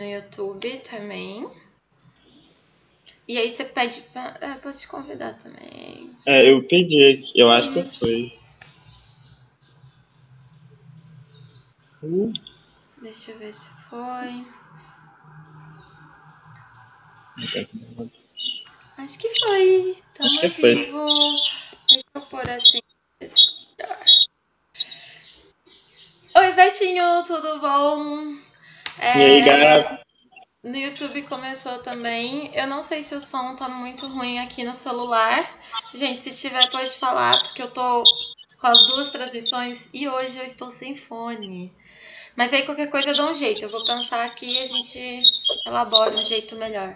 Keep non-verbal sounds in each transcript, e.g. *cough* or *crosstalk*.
no YouTube também. E aí você pede pra. É, eu posso te convidar também. É, eu pedi aqui. Eu acho que foi. Uh. Deixa eu ver se foi. Acho que foi. Tamo acho que vivo. Foi. Deixa eu pôr assim. Oi, Betinho, tudo bom? É, e aí, galera? No YouTube começou também. Eu não sei se o som tá muito ruim aqui no celular. Gente, se tiver, pode falar, porque eu tô com as duas transmissões e hoje eu estou sem fone. Mas aí qualquer coisa eu dou um jeito. Eu vou pensar aqui e a gente elabora um jeito melhor.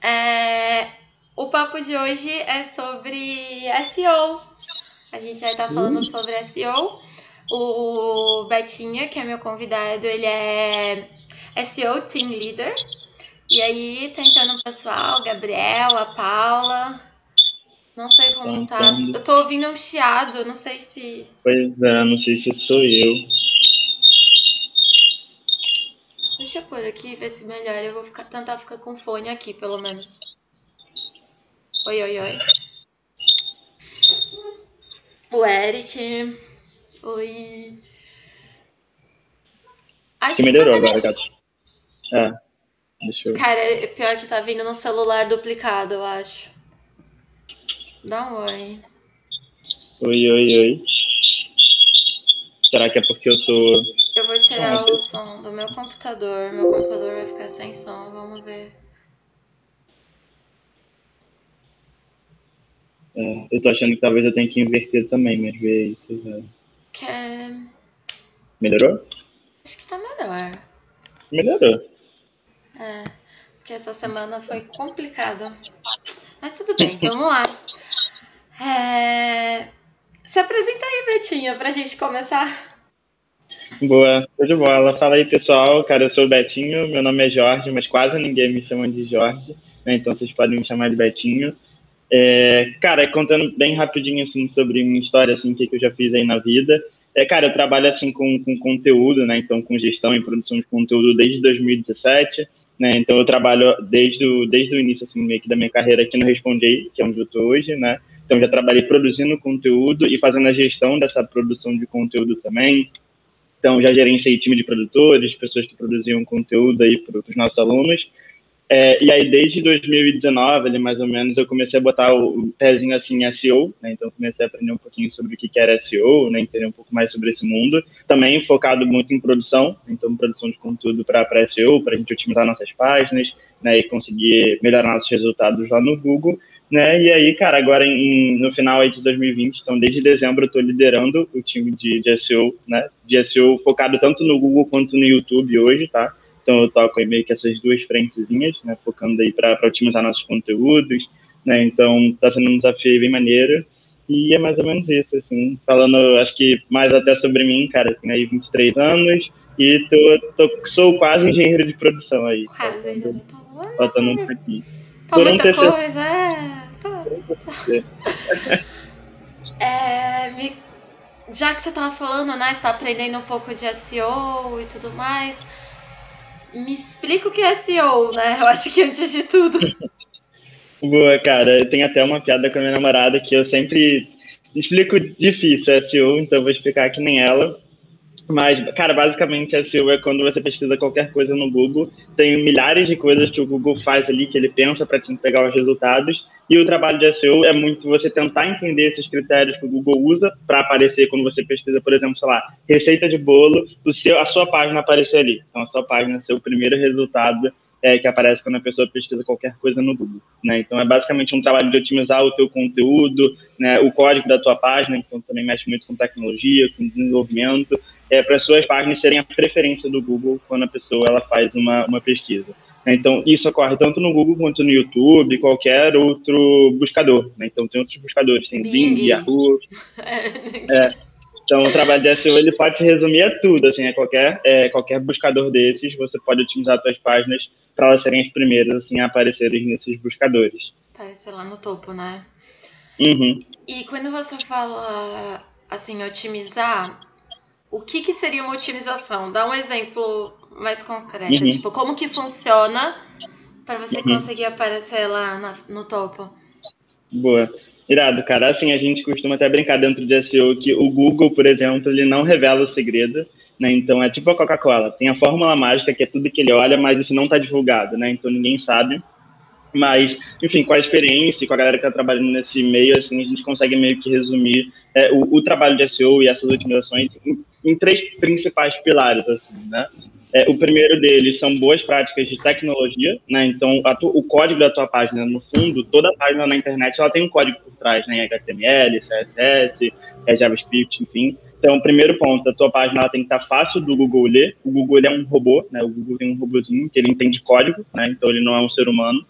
É... O papo de hoje é sobre SEO. A gente vai estar falando uh. sobre SEO. O Betinha, que é meu convidado, ele é SEO Team Leader. E aí, tentando o pessoal, Gabriel, a Paula. Não sei como tá. tá. Eu tô ouvindo um chiado, não sei se. Pois é, não sei se sou eu. Deixa eu pôr aqui ver se melhora. Eu vou ficar, tentar ficar com fone aqui, pelo menos. Oi, oi, oi. O Eric. Oi. Acho que melhorou tá agora, gato. É. Deixa eu... Cara, é pior que tá vindo no celular duplicado, eu acho. Dá um oi. Oi, oi, oi. Será que é porque eu tô. Eu vou tirar ah, o som do meu computador. Meu computador vai ficar sem som, vamos ver. É, eu tô achando que talvez eu tenha que inverter também, mas ver isso já. Quer. Melhorou? Acho que tá melhor. Melhorou. É, porque essa semana foi complicada. Mas tudo bem, vamos lá. É... Se apresenta aí, Betinha, pra gente começar. Boa, tudo de bola. Fala aí, pessoal. Cara, eu sou o Betinho, meu nome é Jorge, mas quase ninguém me chama de Jorge, né? então vocês podem me chamar de Betinho. É, cara, contando bem rapidinho assim sobre minha história, assim, que, que eu já fiz aí na vida. É, cara, eu trabalho assim com, com conteúdo, né? Então, com gestão e produção de conteúdo desde 2017. Né? Então eu trabalho desde o, desde o início assim, meio que da minha carreira aqui no Respondi, que é onde eu estou hoje, né? Então já trabalhei produzindo conteúdo e fazendo a gestão dessa produção de conteúdo também. Então já gerenciei time de produtores, pessoas que produziam conteúdo aí para os nossos alunos. É, e aí, desde 2019, ali, mais ou menos, eu comecei a botar o, pezinho assim em SEO, né? Então, comecei a aprender um pouquinho sobre o que, era SEO, né? Entender um pouco mais sobre esse mundo. Também focado muito em produção, então, produção de conteúdo para SEO, para a gente otimizar nossas páginas, né? E conseguir melhorar nossos resultados lá no Google. Né? E aí, cara, agora em, no final aí de 2020, então desde dezembro eu estou liderando o time de, de SEO, né? De SEO focado tanto no Google quanto no YouTube hoje, tá? Então eu toco aí meio que essas duas frentezinhas, né, focando aí para otimizar nossos conteúdos, né, então está sendo um desafio bem maneiro. E é mais ou menos isso, assim, falando, acho que mais até sobre mim, cara, tenho aí 23 anos e tô, tô, sou quase engenheiro de produção aí. Quase, faltando, faltando um pouquinho. Por muita terceiro... coisa, é. Tá. é me... Já que você tava falando, né, você tá aprendendo um pouco de SEO e tudo mais, me explica o que é SEO, né? Eu acho que antes de tudo. *laughs* Boa, cara. Tem até uma piada com a minha namorada que eu sempre explico difícil SEO, então vou explicar que nem ela. Mas, cara, basicamente SEO é quando você pesquisa qualquer coisa no Google, tem milhares de coisas que o Google faz ali, que ele pensa para te entregar os resultados, e o trabalho de SEO é muito você tentar entender esses critérios que o Google usa para aparecer quando você pesquisa, por exemplo, sei lá, receita de bolo, o seu, a sua página aparecer ali. Então, a sua página ser o primeiro resultado é, que aparece quando a pessoa pesquisa qualquer coisa no Google. Né? Então, é basicamente um trabalho de otimizar o teu conteúdo, né, o código da tua página, então também mexe muito com tecnologia, com desenvolvimento, é, para suas páginas serem a preferência do Google quando a pessoa ela faz uma, uma pesquisa. Né? Então, isso ocorre tanto no Google quanto no YouTube, qualquer outro buscador. Né? Então, tem outros buscadores, tem Bing, Bing Yahoo. *laughs* é, então, o trabalho de SEO ele pode se resumir a tudo, assim, a qualquer, é, qualquer buscador desses, você pode otimizar suas páginas para elas serem as primeiras assim, a aparecerem nesses buscadores. Aparecer lá no topo, né? Uhum. E quando você fala, assim, otimizar, o que, que seria uma otimização? Dá um exemplo mais concreto. Uhum. Tipo, como que funciona para você uhum. conseguir aparecer lá na, no topo? Boa. Irado, cara. Assim, a gente costuma até brincar dentro de SEO que o Google, por exemplo, ele não revela o segredo, né? Então, é tipo a Coca-Cola. Tem a fórmula mágica, que é tudo que ele olha, mas isso não está divulgado, né? Então, ninguém sabe. Mas, enfim, com a experiência e com a galera que está trabalhando nesse meio, assim, a gente consegue meio que resumir é, o, o, trabalho de SEO e essas otimizações em, em três principais pilares, assim, né? É, o primeiro deles são boas práticas de tecnologia, né? Então, tu, o código da tua página, no fundo, toda página na internet, ela tem um código por trás, né? HTML, CSS, é, JavaScript, enfim. Então, o primeiro ponto, a tua página ela tem que estar fácil do Google ler. O Google é um robô, né? O Google tem um robôzinho que ele entende código, né? Então, ele não é um ser humano.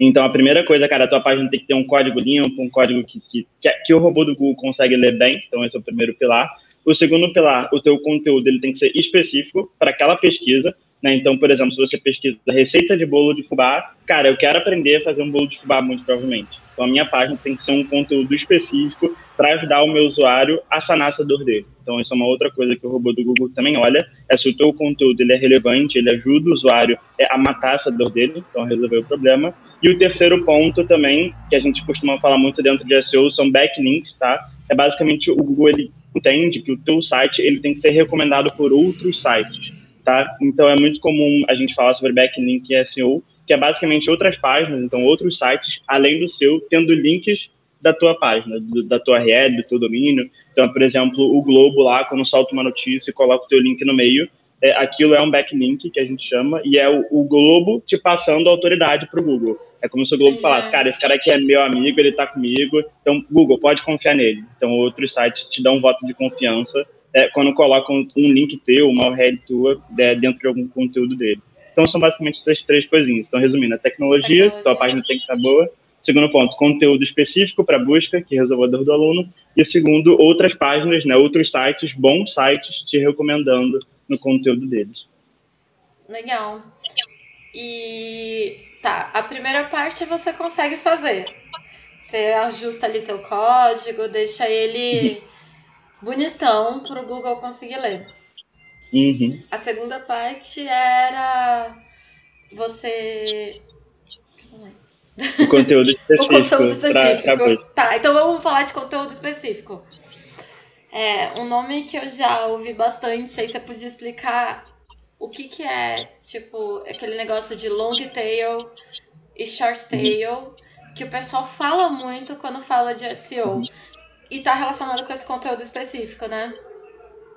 Então, a primeira coisa, cara, a tua página tem que ter um código limpo, um código que, que, que o robô do Google consegue ler bem. Então, esse é o primeiro pilar. O segundo pilar, o teu conteúdo ele tem que ser específico para aquela pesquisa. Né? Então, por exemplo, se você pesquisa receita de bolo de fubá, cara, eu quero aprender a fazer um bolo de fubá, muito provavelmente. Então, a minha página tem que ser um conteúdo específico para ajudar o meu usuário a sanar essa dor dele. Então, isso é uma outra coisa que o robô do Google também olha, é se o teu conteúdo ele é relevante, ele ajuda o usuário a matar essa dor dele, então resolver o problema. E o terceiro ponto também, que a gente costuma falar muito dentro de SEO, são backlinks, tá? É basicamente o Google ele entende que o teu site ele tem que ser recomendado por outros sites, tá? Então é muito comum a gente falar sobre backlink e SEO, que é basicamente outras páginas, então outros sites além do seu, tendo links da tua página, do, da tua rede, do teu domínio. Então, por exemplo, o Globo lá, quando solta uma notícia coloca o teu link no meio, é, aquilo é um backlink que a gente chama, e é o, o Globo te passando autoridade para o Google. É como se o Globo falasse, cara, esse cara aqui é meu amigo, ele está comigo, então Google, pode confiar nele. Então outros sites te dão um voto de confiança é, quando colocam um link teu, uma rede tua é, dentro de algum conteúdo dele. Então são basicamente essas três coisinhas. Então resumindo, a tecnologia, tecnologia. tua página tem que estar boa. Segundo ponto, conteúdo específico para busca, que resolve a dor do aluno. E segundo, outras páginas, né, outros sites, bons sites, te recomendando no conteúdo deles. Legal. E tá, a primeira parte você consegue fazer. Você ajusta ali seu código, deixa ele uhum. bonitão para o Google conseguir ler. Uhum. A segunda parte era você. O conteúdo específico. *laughs* o conteúdo específico. Pra, pra... Tá, então vamos falar de conteúdo específico. É, um nome que eu já ouvi bastante, aí você podia explicar o que que é, tipo, aquele negócio de long tail e short tail, que o pessoal fala muito quando fala de SEO. E tá relacionado com esse conteúdo específico, né?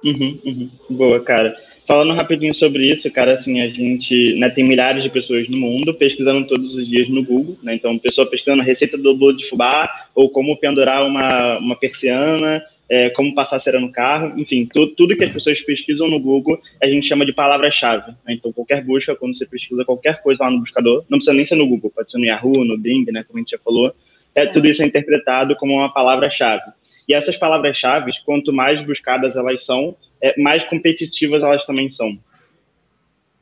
Uhum, uhum. Boa, cara. Falando rapidinho sobre isso, cara, assim, a gente né, tem milhares de pessoas no mundo pesquisando todos os dias no Google, né? Então, pessoa pesquisando receita do bolo de fubá ou como pendurar uma, uma persiana é, como passar cera no carro, enfim, tu, tudo que as pessoas pesquisam no Google a gente chama de palavra-chave. Né? Então, qualquer busca, quando você pesquisa qualquer coisa lá no buscador, não precisa nem ser no Google, pode ser no Yahoo, no Bing, né, como a gente já falou, é, tudo isso é interpretado como uma palavra-chave. E essas palavras-chave, quanto mais buscadas elas são, é, mais competitivas elas também são.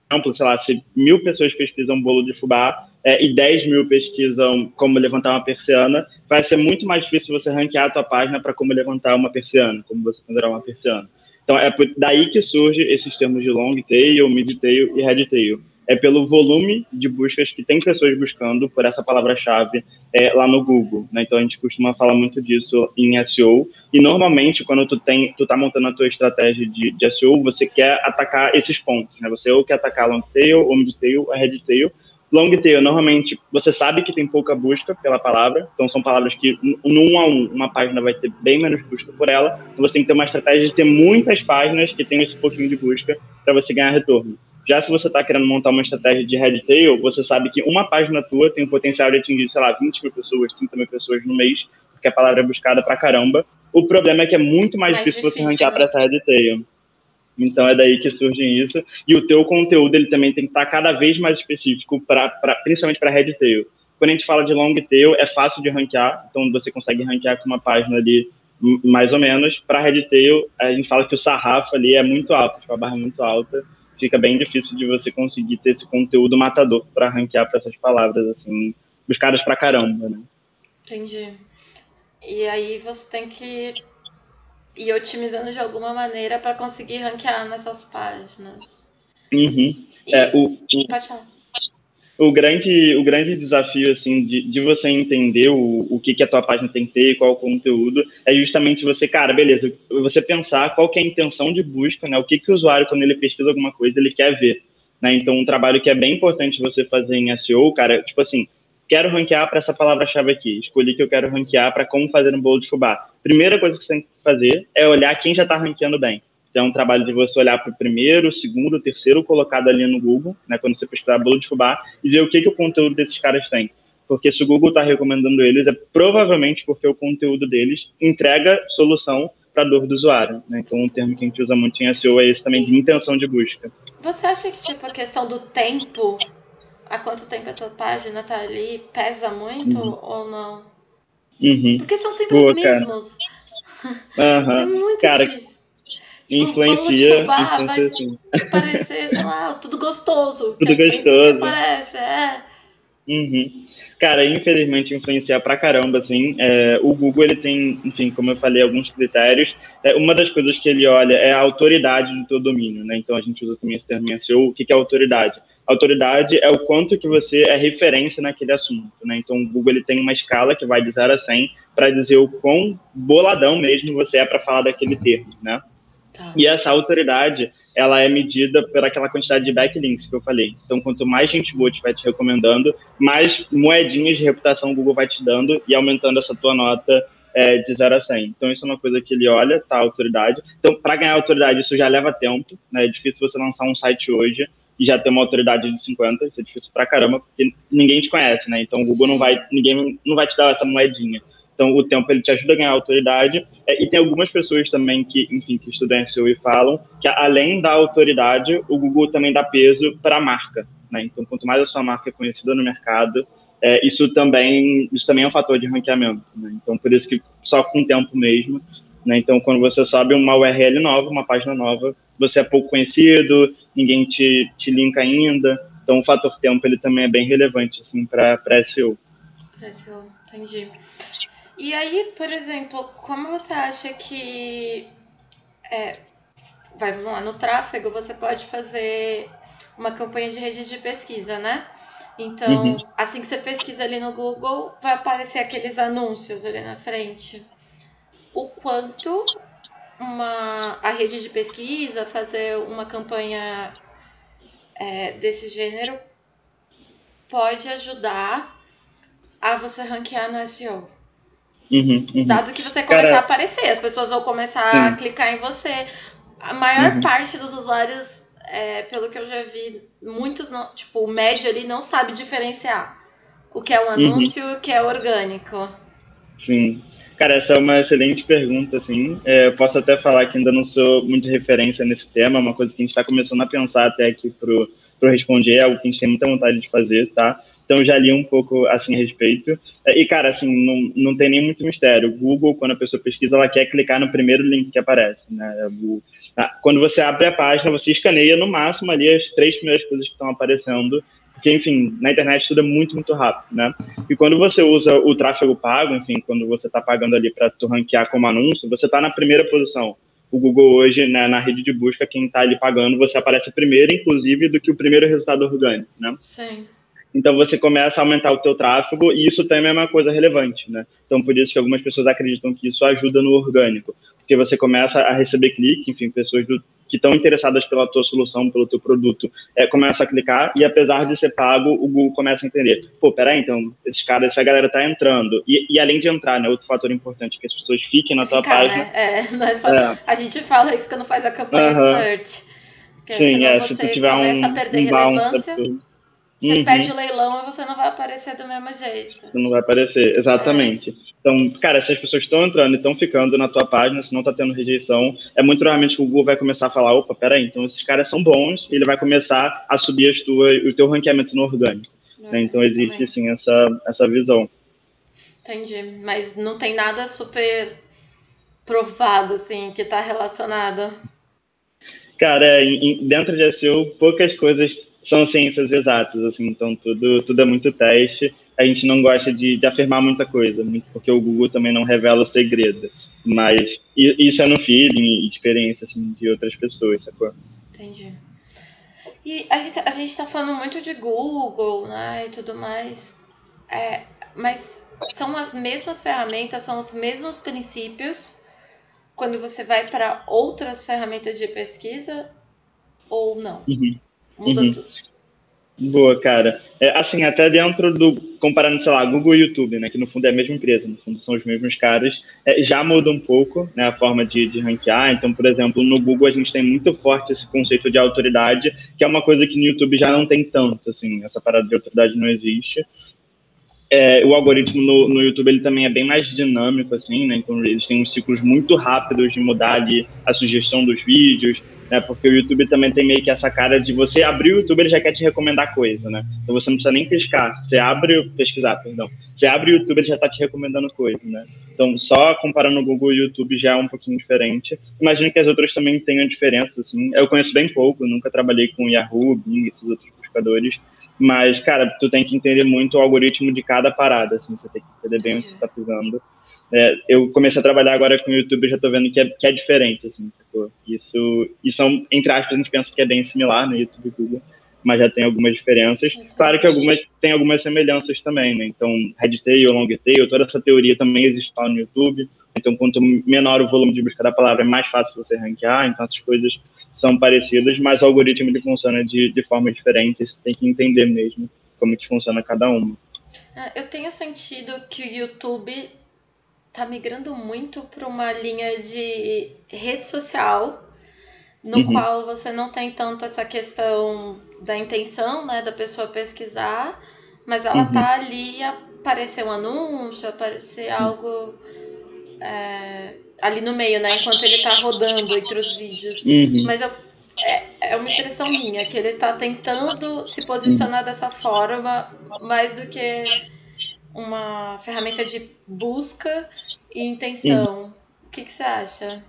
Por exemplo, sei lá, se mil pessoas pesquisam bolo de fubá, é, e 10 mil pesquisam como levantar uma persiana, vai ser muito mais difícil você ranquear a tua página para como levantar uma persiana, como você pendurar uma persiana. Então, é daí que surge esses termos de long tail, mid tail e head tail. É pelo volume de buscas que tem pessoas buscando por essa palavra-chave é, lá no Google. Né? Então, a gente costuma falar muito disso em SEO. E, normalmente, quando tu tem, tu tá montando a tua estratégia de, de SEO, você quer atacar esses pontos. Né? Você ou quer atacar long tail, ou mid tail, ou head tail, Long tail, normalmente, você sabe que tem pouca busca pela palavra, então são palavras que, num a um, uma página vai ter bem menos busca por ela, então você tem que ter uma estratégia de ter muitas páginas que tenham esse pouquinho de busca para você ganhar retorno. Já se você está querendo montar uma estratégia de head tail, você sabe que uma página tua tem o potencial de atingir, sei lá, 20 mil pessoas, 30 mil pessoas no mês, porque a palavra é buscada pra caramba. O problema é que é muito mais, mais difícil, difícil, você ranquear né? para essa head tail. Então é daí que surge isso. E o teu conteúdo ele também tem que estar cada vez mais específico, pra, pra principalmente para Red Tail. Quando a gente fala de long tail, é fácil de ranquear, então você consegue ranquear com uma página ali mais ou menos. Para Red Tail, a gente fala que o sarrafo ali é muito alto, tipo, a barra é muito alta, fica bem difícil de você conseguir ter esse conteúdo matador para ranquear para essas palavras, assim, buscadas para caramba, né? Entendi. E aí você tem que e otimizando de alguma maneira para conseguir ranquear nessas páginas. Uhum. E, é, o, o. O grande, o grande desafio assim de, de você entender o, o que, que a tua página tem que ter, qual o conteúdo, é justamente você, cara, beleza, você pensar qual que é a intenção de busca, né? O que, que o usuário, quando ele pesquisa alguma coisa, ele quer ver. Né? Então, um trabalho que é bem importante você fazer em SEO, cara, tipo assim, quero ranquear para essa palavra-chave aqui, escolhi que eu quero ranquear para como fazer um bolo de fubá. Primeira coisa que você tem que fazer é olhar quem já está ranqueando bem. Então, é um trabalho de você olhar para o primeiro, segundo, terceiro colocado ali no Google, né, quando você pesquisar bolo de fubá, e ver o que, que o conteúdo desses caras tem. Porque se o Google está recomendando eles, é provavelmente porque o conteúdo deles entrega solução para a dor do usuário. Né? Então, um termo que a gente usa muito em SEO é esse também, de intenção de busca. Você acha que tipo, a questão do tempo há quanto tempo essa página tá ali pesa muito uhum. ou não? Uhum. Porque são sempre Pô, os mesmos. Uhum. *laughs* É muito cara, difícil. Tipo, influencia, fubá, influencia vai sim. *laughs* parecer, sei lá, tudo gostoso. Tudo é gostoso. Parece, é. Uhum. Cara, infelizmente influenciar pra caramba, assim. É, o Google, ele tem, enfim, como eu falei, alguns critérios. É, uma das coisas que ele olha é a autoridade do teu domínio, né? Então a gente usa também esse termo SEO. O que é autoridade? Autoridade é o quanto que você é referência naquele assunto, né? Então, o Google ele tem uma escala que vai de 0 a 100 para dizer o quão boladão mesmo você é para falar daquele termo, né? Tá. E essa autoridade, ela é medida por aquela quantidade de backlinks que eu falei. Então, quanto mais gente boa estiver te recomendando, mais moedinhas de reputação o Google vai te dando e aumentando essa tua nota é, de 0 a 100. Então, isso é uma coisa que ele olha, tá? A autoridade. Então, para ganhar autoridade, isso já leva tempo, né? É difícil você lançar um site hoje e já ter uma autoridade de 50, isso é difícil pra caramba, porque ninguém te conhece, né? Então o Google não vai, ninguém não vai te dar essa moedinha. Então o tempo ele te ajuda a ganhar autoridade é, e tem algumas pessoas também que, enfim, que estudam SEO e falam que além da autoridade, o Google também dá peso para a marca, né? Então quanto mais a sua marca é conhecida no mercado, é, isso também isso também é um fator de ranqueamento. Né? Então por isso que só com o tempo mesmo né? Então, quando você sobe uma URL nova, uma página nova, você é pouco conhecido, ninguém te, te linka ainda. Então, o fator tempo ele também é bem relevante assim, para SEO. Para SEO, entendi. E aí, por exemplo, como você acha que. É, vai, vamos lá, no tráfego você pode fazer uma campanha de rede de pesquisa, né? Então, uhum. assim que você pesquisa ali no Google, vai aparecer aqueles anúncios ali na frente o quanto uma, a rede de pesquisa, fazer uma campanha é, desse gênero pode ajudar a você ranquear no SEO. Uhum, uhum. Dado que você começar Cara, a aparecer, as pessoas vão começar sim. a clicar em você. A maior uhum. parte dos usuários, é, pelo que eu já vi, muitos não, tipo, o médio ali não sabe diferenciar o que é um uhum. anúncio e o que é orgânico. Sim. Cara, essa é uma excelente pergunta, assim. É, eu posso até falar que ainda não sou muito referência nesse tema, é uma coisa que a gente está começando a pensar até aqui pro responder, é algo que a gente tem muita vontade de fazer, tá? Então já li um pouco assim a respeito. É, e, cara, assim, não, não tem nem muito mistério. O Google, quando a pessoa pesquisa, ela quer clicar no primeiro link que aparece, né? É ah, quando você abre a página, você escaneia no máximo ali as três primeiras coisas que estão aparecendo porque, enfim, na internet tudo é muito, muito rápido, né? E quando você usa o tráfego pago, enfim, quando você está pagando ali para tu ranquear como anúncio, você está na primeira posição. O Google hoje, né, na rede de busca, quem está ali pagando, você aparece primeiro, inclusive, do que o primeiro resultado orgânico, né? Sim. Então você começa a aumentar o teu tráfego e isso também é uma coisa relevante, né? Então por isso que algumas pessoas acreditam que isso ajuda no orgânico, porque você começa a receber clique, enfim, pessoas do, que estão interessadas pela tua solução, pelo teu produto, é, começam a clicar e apesar de ser pago, o Google começa a entender, pô, peraí, então esses caras, essa galera tá entrando e, e além de entrar, né, outro fator importante é que as pessoas fiquem na tua Ficar, página. Né? É, não é só, é. a gente fala isso quando faz a campanha uh -huh. de search. Sim, é, se tu tiver um, a perder um relevância. Você uhum. perde o leilão e você não vai aparecer do mesmo jeito. Você não vai aparecer, exatamente. É. Então, cara, se as pessoas estão entrando e estão ficando na tua página, se não está tendo rejeição, é muito provavelmente que o Google vai começar a falar, opa, peraí, então esses caras são bons, e ele vai começar a subir as tuas, o teu ranqueamento no orgânico. É, né? Então existe, também. sim, essa, essa visão. Entendi, mas não tem nada super provado, assim, que está relacionado. Cara, dentro de SEO, poucas coisas são ciências exatas, assim, então tudo, tudo é muito teste. A gente não gosta de, de afirmar muita coisa, porque o Google também não revela o segredo. Mas isso é no feeling e experiência assim, de outras pessoas, sacou? Entendi. E a gente está falando muito de Google, né, e tudo mais, é, mas são as mesmas ferramentas, são os mesmos princípios quando você vai para outras ferramentas de pesquisa ou não? Uhum. Muda uhum. tudo. Boa, cara. É, assim, até dentro do. Comparando, sei lá, Google e YouTube, né? Que no fundo é a mesma empresa, no fundo são os mesmos caras. É, já muda um pouco né, a forma de, de ranquear. Então, por exemplo, no Google a gente tem muito forte esse conceito de autoridade, que é uma coisa que no YouTube já não tem tanto, assim, essa parada de autoridade não existe. É, o algoritmo no, no, YouTube ele também é bem mais dinâmico, assim, né? Então eles têm uns ciclos muito rápidos de mudar ali a sugestão dos vídeos, né? Porque o YouTube também tem meio que essa cara de você abrir o YouTube, ele já quer te recomendar coisa, né? Então você não precisa nem pescar, você abre, pesquisar, perdão. Você abre o YouTube, ele já está te recomendando coisa, né? Então só comparando o Google e o YouTube já é um pouquinho diferente. Imagino que as outras também tenham diferença, assim. Eu conheço bem pouco, nunca trabalhei com Yahoo, Bing, esses outros buscadores. Mas, cara, tu tem que entender muito o algoritmo de cada parada, assim, você tem que entender bem o que você tá pisando. É, eu comecei a trabalhar agora com o YouTube e já tô vendo que é, que é diferente, assim, sacou? Isso, e são, entre aspas, a gente pensa que é bem similar no YouTube e Google, mas já tem algumas diferenças. Claro que algumas tem algumas semelhanças também, né? Então, headtail, longtail, toda essa teoria também existe lá no YouTube. Então, quanto menor o volume de busca da palavra, é mais fácil você ranquear. Então, essas coisas são parecidas, mas o algoritmo ele funciona de, de forma diferente. Você tem que entender mesmo como que funciona cada uma. É, eu tenho sentido que o YouTube tá migrando muito para uma linha de rede social, no uhum. qual você não tem tanto essa questão da intenção, né, da pessoa pesquisar, mas ela uhum. tá ali aparecer um anúncio, aparecer algo é, ali no meio, né? Enquanto ele tá rodando entre os vídeos. Uhum. Mas eu, é, é uma impressão minha, que ele tá tentando se posicionar uhum. dessa forma, mais do que uma ferramenta de busca e intenção. Uhum. O que, que você acha?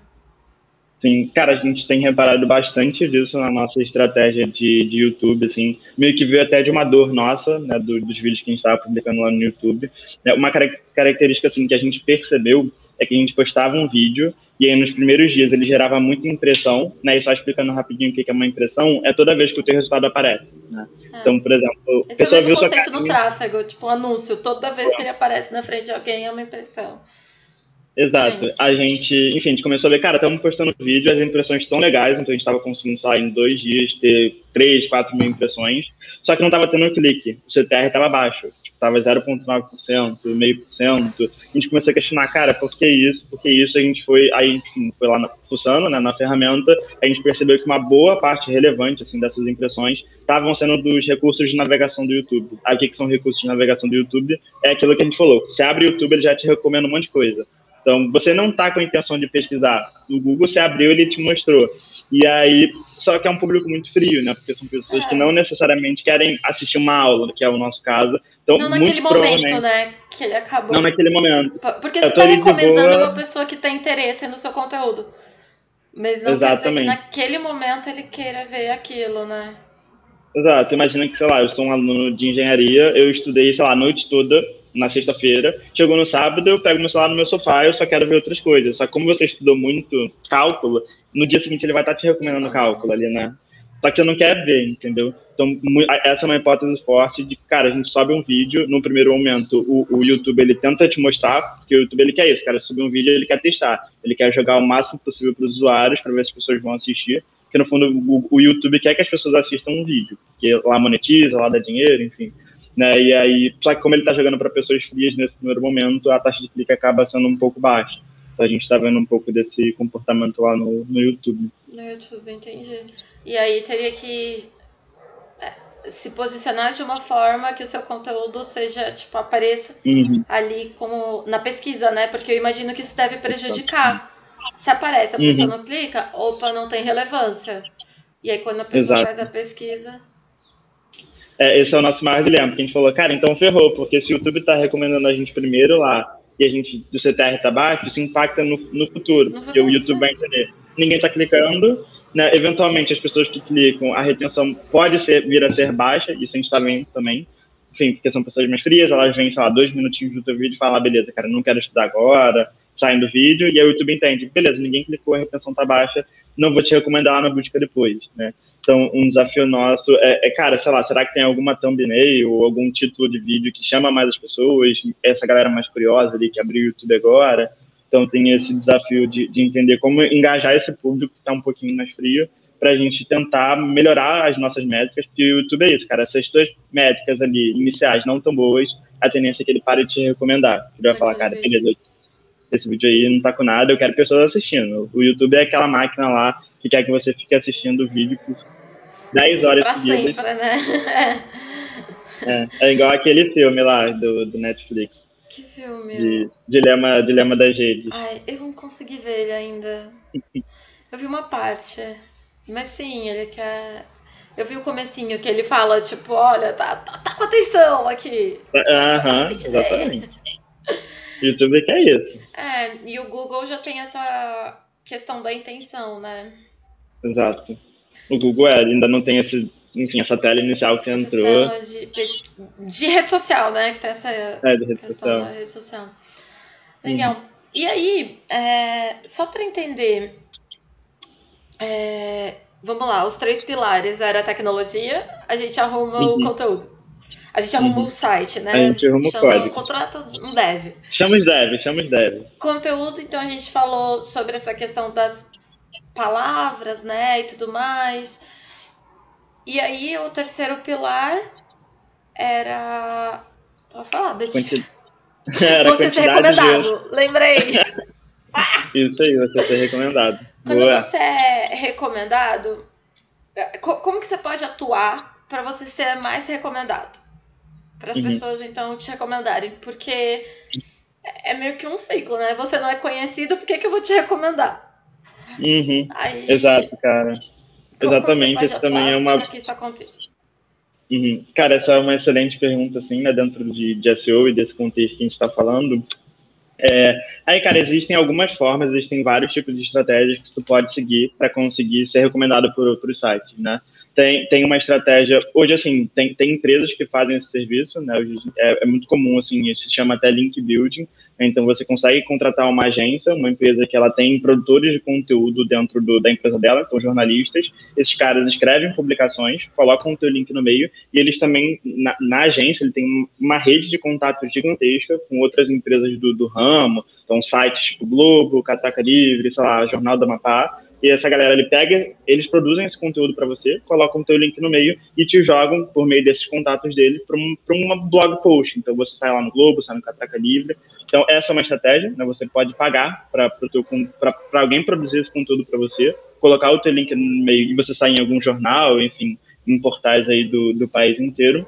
Sim, cara, a gente tem reparado bastante disso na nossa estratégia de, de YouTube, assim, meio que veio até de uma dor nossa, né, do, dos vídeos que a gente estava publicando lá no YouTube. É, uma característica, assim, que a gente percebeu é que a gente postava um vídeo e aí nos primeiros dias ele gerava muita impressão, né? E só explicando rapidinho o que é uma impressão, é toda vez que o teu resultado aparece, né? É. Então, por exemplo, Esse é o mesmo conceito no tráfego, tipo um anúncio, toda vez que ele aparece na frente de alguém é uma impressão. Exato. Sim. A gente, enfim, a gente começou a ver, cara, estamos postando vídeo, as impressões estão legais, então a gente estava conseguindo, sei lá, em dois dias ter 3, 4 mil impressões, só que não estava tendo clique, o CTR estava baixo estava 0,9%, meio por cento. A gente começou a questionar, cara, por que isso? Por que isso? A gente foi, aí, enfim, foi lá na, fuçando, né, na ferramenta, a gente percebeu que uma boa parte relevante, assim, dessas impressões estavam sendo dos recursos de navegação do YouTube. Aí, o que, que são recursos de navegação do YouTube? É aquilo que a gente falou. Você abre o YouTube, ele já te recomenda um monte de coisa. Então, você não está com a intenção de pesquisar. O Google, você abriu, ele te mostrou. E aí, só que é um público muito frio, né? Porque são pessoas é. que não necessariamente querem assistir uma aula, que é o nosso caso. Então, não naquele momento, né? Que ele acabou. Não naquele momento. Porque você está recomendando uma pessoa que tem interesse no seu conteúdo. Mas não Exatamente. quer dizer que naquele momento ele queira ver aquilo, né? Exato. Imagina que, sei lá, eu sou um aluno de engenharia, eu estudei, sei lá, a noite toda na sexta-feira, chegou no sábado, eu pego meu celular no meu sofá, eu só quero ver outras coisas. Só que como você estudou muito cálculo, no dia seguinte ele vai estar te recomendando cálculo ali, né? Só que você não quer ver, entendeu? Então, essa é uma hipótese forte de cara, a gente sobe um vídeo, no primeiro momento, o, o YouTube, ele tenta te mostrar, porque o YouTube, ele quer isso, cara, subir um vídeo, ele quer testar, ele quer jogar o máximo possível para os usuários, para ver se as pessoas vão assistir, porque, no fundo, o, o YouTube quer que as pessoas assistam um vídeo, porque lá monetiza, lá dá dinheiro, enfim. Né? E aí, só que como ele está jogando para pessoas frias nesse primeiro momento, a taxa de clique acaba sendo um pouco baixa. Então a gente está vendo um pouco desse comportamento lá no, no YouTube. No YouTube, entendi. E aí teria que é, se posicionar de uma forma que o seu conteúdo seja, tipo, apareça uhum. ali como na pesquisa, né? Porque eu imagino que isso deve prejudicar. Se aparece, a pessoa uhum. não clica, opa, não tem relevância. E aí quando a pessoa Exato. faz a pesquisa, é, esse é o nosso maior dilema, porque a gente falou, cara, então ferrou, porque se o YouTube está recomendando a gente primeiro lá e a gente do CTR está baixo, isso impacta no, no futuro, porque o YouTube vai entender. Ninguém está clicando, né? eventualmente as pessoas que clicam, a retenção pode ser, vir a ser baixa, isso a gente está vendo também, enfim, porque são pessoas mais frias, elas vêm, sei lá, dois minutinhos do teu vídeo e falam, ah, beleza, cara, não quero estudar agora, saem do vídeo, e aí o YouTube entende, beleza, ninguém clicou, a retenção tá baixa, não vou te recomendar lá na busca depois, né? Então, um desafio nosso é, é, cara, sei lá, será que tem alguma thumbnail ou algum título de vídeo que chama mais as pessoas, essa galera mais curiosa ali que abriu o YouTube agora? Então, tem esse desafio de, de entender como engajar esse público que está um pouquinho mais frio para a gente tentar melhorar as nossas métricas, porque o YouTube é isso, cara. Essas duas métricas ali iniciais não tão boas, a tendência é que ele pare de te recomendar. Ele vai falar, cara, beleza, esse vídeo aí não tá com nada, eu quero pessoas assistindo. O YouTube é aquela máquina lá que quer que você fique assistindo o vídeo por 10 horas pra seguidas. sempre, né? *laughs* é, é igual aquele filme lá do, do Netflix. Que filme? De, dilema, dilema das redes. Ai, eu não consegui ver ele ainda. eu vi uma parte. Mas sim, ele quer. Eu vi o comecinho que ele fala, tipo, olha, tá, tá, tá com atenção aqui. Aham, exatamente. YouTube quer isso. É, e o Google já tem essa questão da intenção, né? Exato. O Google é, ainda não tem esse, enfim, essa tela inicial que você essa entrou. Tela de, de rede social, né? Que tem essa é, de rede social. da rede social. Legal. Uhum. E aí, é, só para entender, é, vamos lá, os três pilares era a tecnologia, a gente arruma uhum. o conteúdo. A gente arruma uhum. o site, né? A gente arruma Chama, o código. Contrato um dev. Chama os dev, chama os dev. Conteúdo, então a gente falou sobre essa questão das palavras, né, e tudo mais. E aí o terceiro pilar era. Pode falar, Betty. *laughs* Você ser recomendado, lembrei. *laughs* Isso aí, você ser recomendado. Quando Boa. você é recomendado, é, como que você pode atuar para você ser mais recomendado? Para as uhum. pessoas, então, te recomendarem. Porque é meio que um ciclo, né? Você não é conhecido, por que, que eu vou te recomendar? Uhum. Aí, Exato, cara. Exatamente, isso também é uma. Que isso aconteça. Uhum. Cara, essa é uma excelente pergunta, assim, né, dentro de, de SEO e desse contexto que a gente está falando. É, aí, cara, existem algumas formas, existem vários tipos de estratégias que tu pode seguir para conseguir ser recomendado por outros sites, né? Tem, tem uma estratégia, hoje, assim, tem, tem empresas que fazem esse serviço, né? É, é muito comum, assim, se chama até link building, então você consegue contratar uma agência, uma empresa que ela tem produtores de conteúdo dentro do, da empresa dela, então jornalistas. Esses caras escrevem publicações, colocam o teu link no meio e eles também na, na agência ele tem uma rede de contatos gigantesca com outras empresas do, do ramo, então sites tipo Globo, Catraca Livre, sei lá, Jornal da Mapá. E essa galera, ele pega, eles produzem esse conteúdo para você, colocam o teu link no meio e te jogam, por meio desses contatos dele, para um, uma blog post. Então, você sai lá no Globo, sai no Catraca Livre, então, essa é uma estratégia, né? Você pode pagar para alguém produzir esse conteúdo para você, colocar o teu link no meio e você sair em algum jornal, enfim, em portais aí do, do país inteiro.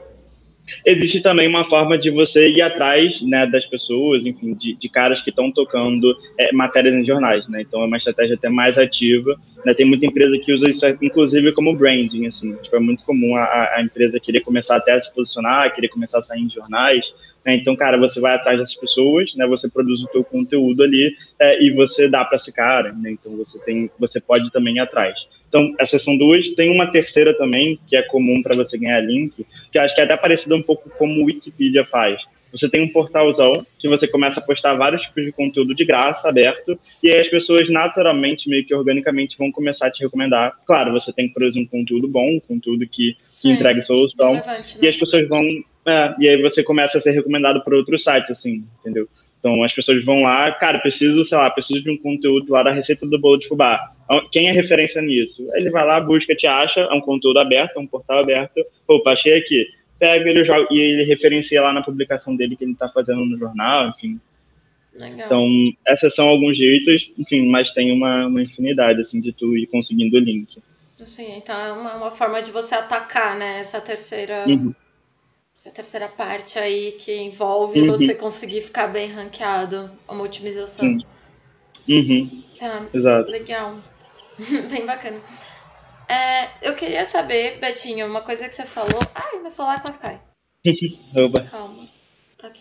Existe também uma forma de você ir atrás né, das pessoas, enfim, de, de caras que estão tocando é, matérias em jornais, né? Então é uma estratégia até mais ativa. Né? Tem muita empresa que usa isso, inclusive, como branding, assim. Tipo, é muito comum a, a empresa querer começar até a se posicionar, querer começar a sair em jornais. Né? Então, cara, você vai atrás dessas pessoas, né? Você produz o teu conteúdo ali é, e você dá para esse cara, né? Então você tem, você pode também ir atrás. Então, essas são duas. Tem uma terceira também, que é comum para você ganhar link, que acho que é até parecida um pouco como o Wikipedia faz. Você tem um portalzão que você começa a postar vários tipos de conteúdo de graça, aberto, e aí as pessoas naturalmente, meio que organicamente, vão começar a te recomendar. Claro, você tem que produzir um conteúdo bom, um conteúdo que, que entregue solução, e as pessoas vão. É, e aí você começa a ser recomendado por outros sites, assim, entendeu? Então as pessoas vão lá, cara, preciso, sei lá, preciso de um conteúdo lá da receita do bolo de fubá. Então, quem é referência nisso? Ele vai lá, busca, te acha, é um conteúdo aberto, é um portal aberto. Opa, achei aqui. Pega ele joga, e ele referencia lá na publicação dele que ele está fazendo no jornal, enfim. Legal. Então, esses são alguns jeitos, enfim, mas tem uma, uma infinidade, assim, de tu ir conseguindo o link. Sim, então é uma, uma forma de você atacar, né, essa terceira... Uhum essa terceira parte aí que envolve uhum. você conseguir ficar bem ranqueado, uma otimização. Uhum. Tá, Exato. legal. *laughs* bem bacana. É, eu queria saber, Betinho, uma coisa que você falou. Ai, meu celular quase cai. *laughs* Oba. Calma. Tá aqui.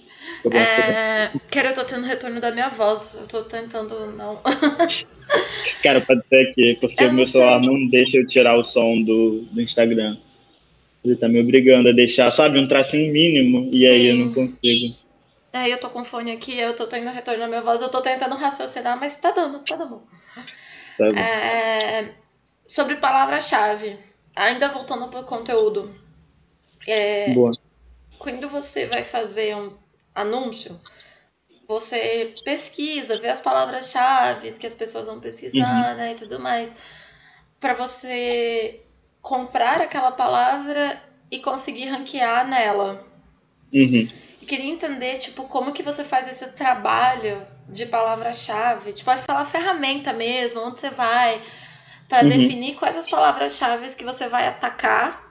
É, quero, eu tô tendo retorno da minha voz. Eu tô tentando não. *laughs* Cara, pode ser aqui, porque o meu celular não deixa eu tirar o som do, do Instagram. Ele tá me obrigando a deixar, sabe, um tracinho mínimo, e Sim. aí eu não consigo. É, eu tô com fone aqui, eu tô tendo retorno na minha voz, eu tô tentando raciocinar, mas tá dando, tá dando. Tá é, sobre palavra-chave, ainda voltando pro conteúdo. É, Boa. Quando você vai fazer um anúncio, você pesquisa, vê as palavras-chave que as pessoas vão pesquisar, uhum. né, e tudo mais, para você comprar aquela palavra e conseguir ranquear nela. Uhum. E queria entender, tipo, como que você faz esse trabalho de palavra-chave? Tipo, vai falar ferramenta mesmo, onde você vai, para uhum. definir quais as palavras-chave que você vai atacar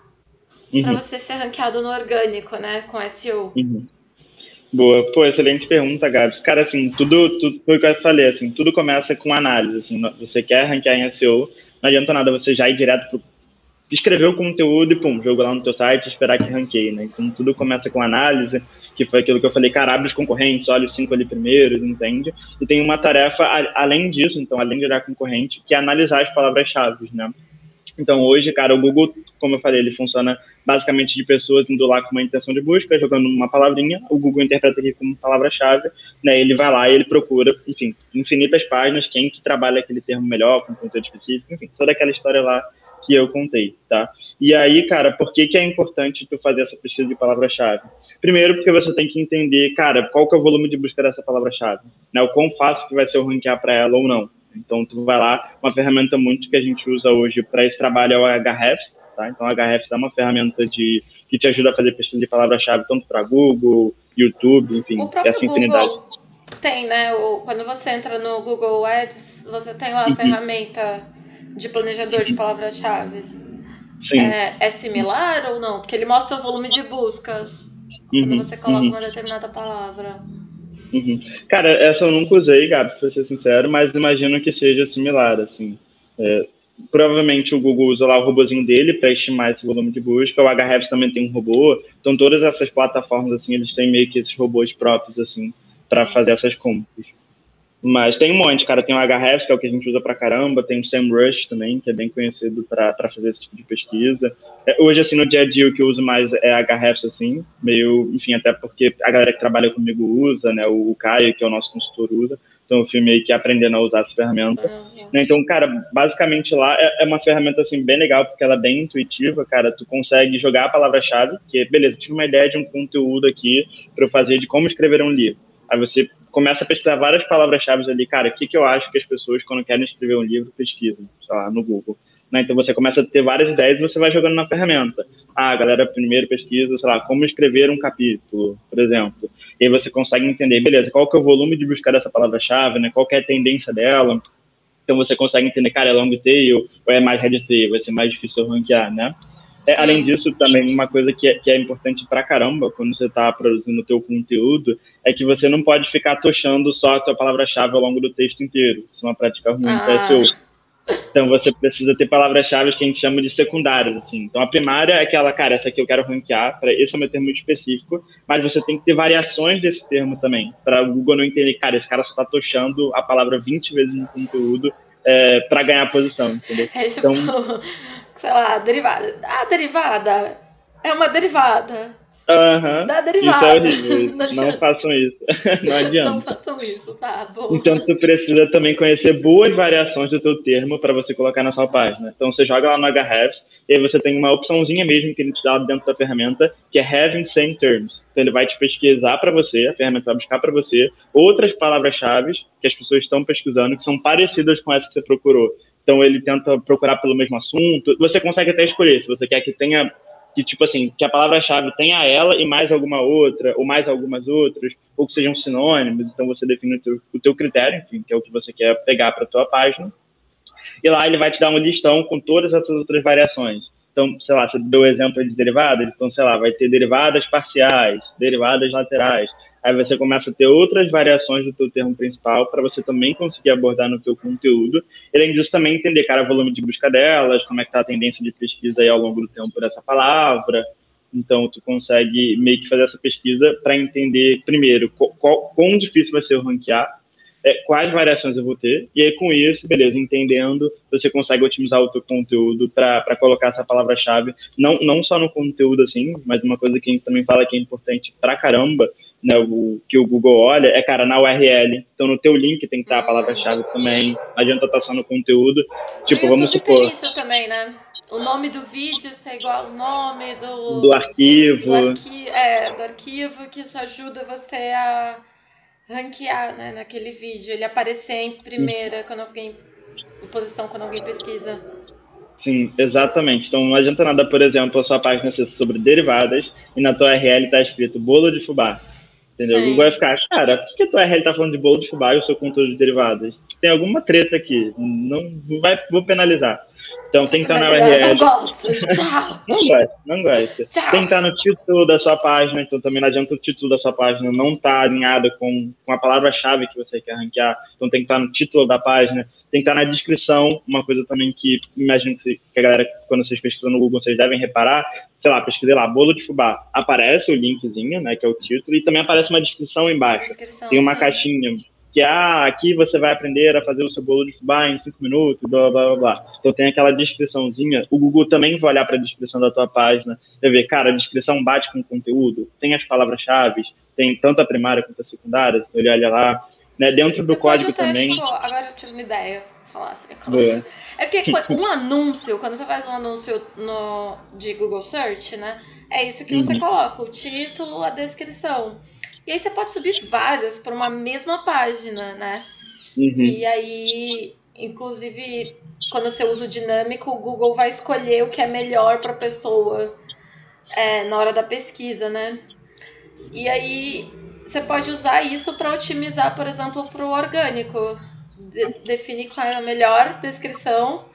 uhum. para você ser ranqueado no orgânico, né, com SEO. Uhum. Boa, pô, excelente pergunta, Gabs. Cara, assim, tudo, tudo foi o que eu falei, assim, tudo começa com análise, assim, você quer ranquear em SEO, não adianta nada você já ir direto pro escrever o conteúdo e pum, jogo lá no teu site esperar que ranqueie, né? Então tudo começa com análise, que foi aquilo que eu falei, cara, abre os concorrentes, olha os cinco ali primeiros, entende? E tem uma tarefa além disso, então, além de olhar concorrente, que é analisar as palavras-chave, né? Então hoje, cara, o Google, como eu falei, ele funciona basicamente de pessoas indo lá com uma intenção de busca, jogando uma palavrinha, o Google interpreta aqui como palavra-chave, né? Ele vai lá e ele procura, enfim, infinitas páginas, quem que trabalha aquele termo melhor, com conteúdo específico, enfim, toda aquela história lá que eu contei, tá? E aí, cara, por que, que é importante tu fazer essa pesquisa de palavra-chave? Primeiro, porque você tem que entender, cara, qual que é o volume de busca dessa palavra-chave, né? O quão fácil que vai ser o ranquear para ela ou não. Então, tu vai lá, uma ferramenta muito que a gente usa hoje para esse trabalho é o Ahrefs, tá? Então, o Ahrefs é uma ferramenta de que te ajuda a fazer pesquisa de palavra-chave tanto para Google, YouTube, enfim, o próprio essa infinidade. Google tem, né? O, quando você entra no Google Ads, você tem lá a uhum. ferramenta de planejador de palavras-chave é, é, similar ou não? Porque ele mostra o volume de buscas uhum, quando você coloca uhum. uma determinada palavra. Uhum. Cara, essa eu nunca usei, Gabi, pra ser sincero, mas imagino que seja similar, assim. É, provavelmente o Google usa lá o robôzinho dele para estimar esse volume de busca, o Ahrefs também tem um robô, então todas essas plataformas, assim, eles têm meio que esses robôs próprios, assim, para fazer essas compras. Mas tem um monte, cara. Tem o Ahrefs, que é o que a gente usa pra caramba. Tem o SEMrush também, que é bem conhecido para fazer esse tipo de pesquisa. É, hoje, assim, no dia a dia, o que eu uso mais é Ahrefs, assim. Meio, enfim, até porque a galera que trabalha comigo usa, né? O, Caio, que é o nosso consultor, usa. Então, eu fui meio que aprendendo a usar essa ferramenta. Uhum. Então, cara, basicamente lá é, é, uma ferramenta, assim, bem legal, porque ela é bem intuitiva, cara. Tu consegue jogar a palavra-chave, que, beleza, tive uma ideia de um conteúdo aqui para eu fazer de como escrever um livro. Aí você começa a pesquisar várias palavras-chave ali, cara, o que, que eu acho que as pessoas, quando querem escrever um livro, pesquisam, sei lá, no Google. Né? Então você começa a ter várias ideias e você vai jogando na ferramenta. Ah, a galera primeiro pesquisa, sei lá, como escrever um capítulo, por exemplo. E aí você consegue entender, beleza, qual que é o volume de buscar essa palavra-chave, né? Qual que é a tendência dela. Então você consegue entender, cara, é long tail ou é mais head tail, vai ser mais difícil ranquear, né? É, além disso, também uma coisa que é, que é importante pra caramba quando você está produzindo o teu conteúdo é que você não pode ficar tochando só a tua palavra-chave ao longo do texto inteiro. Isso é uma prática ruim ah. SEO. Então você precisa ter palavras-chave que a gente chama de secundárias, assim. Então a primária é aquela, cara, essa aqui eu quero ranquear, para esse é o meu termo específico, mas você tem que ter variações desse termo também, para o Google não entender, cara, esse cara só está tochando a palavra 20 vezes no conteúdo é, para ganhar posição, entendeu? É, tipo, então, *laughs* sei lá, derivada. A derivada é uma derivada. Uhum. Da derivada. Isso é horrível. *laughs* Não, não façam isso. *laughs* Não adianta. Não façam isso, tá bom. Então tu precisa também conhecer boas variações do teu termo para você colocar na sua página. Então você joga lá no Ahrefs e aí você tem uma opçãozinha mesmo que ele te dá dentro da ferramenta, que é Having Same Terms. Então ele vai te pesquisar para você, a ferramenta vai buscar para você outras palavras-chave que as pessoas estão pesquisando que são parecidas com essa que você procurou. Então ele tenta procurar pelo mesmo assunto. Você consegue até escolher se você quer que tenha que tipo assim, que a palavra-chave tenha ela e mais alguma outra, ou mais algumas outras, ou que sejam sinônimos, então você define o teu, o teu critério, enfim, que é o que você quer pegar para a tua página. E lá ele vai te dar um listão com todas essas outras variações. Então, sei lá, você deu o exemplo de derivadas, então, sei lá, vai ter derivadas parciais, derivadas laterais, Aí você começa a ter outras variações do teu termo principal para você também conseguir abordar no teu conteúdo. Além disso, também entender, cara, o volume de busca delas, como é que está a tendência de pesquisa aí ao longo do tempo por essa palavra. Então, tu consegue meio que fazer essa pesquisa para entender, primeiro, qual, quão difícil vai ser o ranquear, é, quais variações eu vou ter, e aí com isso, beleza, entendendo, você consegue otimizar o teu conteúdo para colocar essa palavra-chave, não, não só no conteúdo assim, mas uma coisa que a gente também fala que é importante pra caramba, né, o que o Google olha é, cara, na URL. Então, no teu link tem que estar a palavra-chave também. Não adianta estar só no conteúdo. Tipo, vamos supor... tem isso também, né? O nome do vídeo ser igual ao nome do... Do arquivo. Do, arqui é, do arquivo, que isso ajuda você a ranquear, né, naquele vídeo. Ele aparecer em primeira, quando alguém... Em posição quando alguém pesquisa. Sim, exatamente. Então não adianta nada, por exemplo, a sua página ser sobre derivadas e na tua URL está escrito bolo de fubá. Entendeu? O Google vai ficar, cara, por que a tua URL tá falando de bolo de fubá e o seu controle de derivadas? Tem alguma treta aqui. Não vai, vou penalizar. Então tem que estar na URL. Não gosto, tchau. não gosto, não. Tchau. Tem que estar no título da sua página, então também não adianta o título da sua página não estar tá alinhado com, com a palavra-chave que você quer ranquear. Então tem que estar no título da página, tem que estar na descrição, uma coisa também que imagino que a galera, quando vocês pesquisam no Google, vocês devem reparar, sei lá, pesquisei lá, bolo de fubá, aparece o linkzinho, né, que é o título, e também aparece uma descrição embaixo. Descrição, tem uma sim. caixinha que, ah, aqui você vai aprender a fazer o seu bolo de fubá em cinco minutos, blá, blá, blá, blá. Então tem aquela descriçãozinha, o Google também vai olhar para a descrição da tua página, vai ver, cara, a descrição bate com o conteúdo, tem as palavras-chave, tem tanto a primária quanto a secundária, ele olha lá, né? Dentro do código até, também. Tipo, agora eu tive uma ideia. Falar assim, é. é porque *laughs* um anúncio, quando você faz um anúncio no, de Google Search, né? É isso que você uhum. coloca, o título, a descrição. E aí você pode subir vários para uma mesma página, né? Uhum. E aí, inclusive, quando você usa o dinâmico, o Google vai escolher o que é melhor para a pessoa é, na hora da pesquisa, né? E aí você pode usar isso para otimizar, por exemplo, para o orgânico. De definir qual é a melhor descrição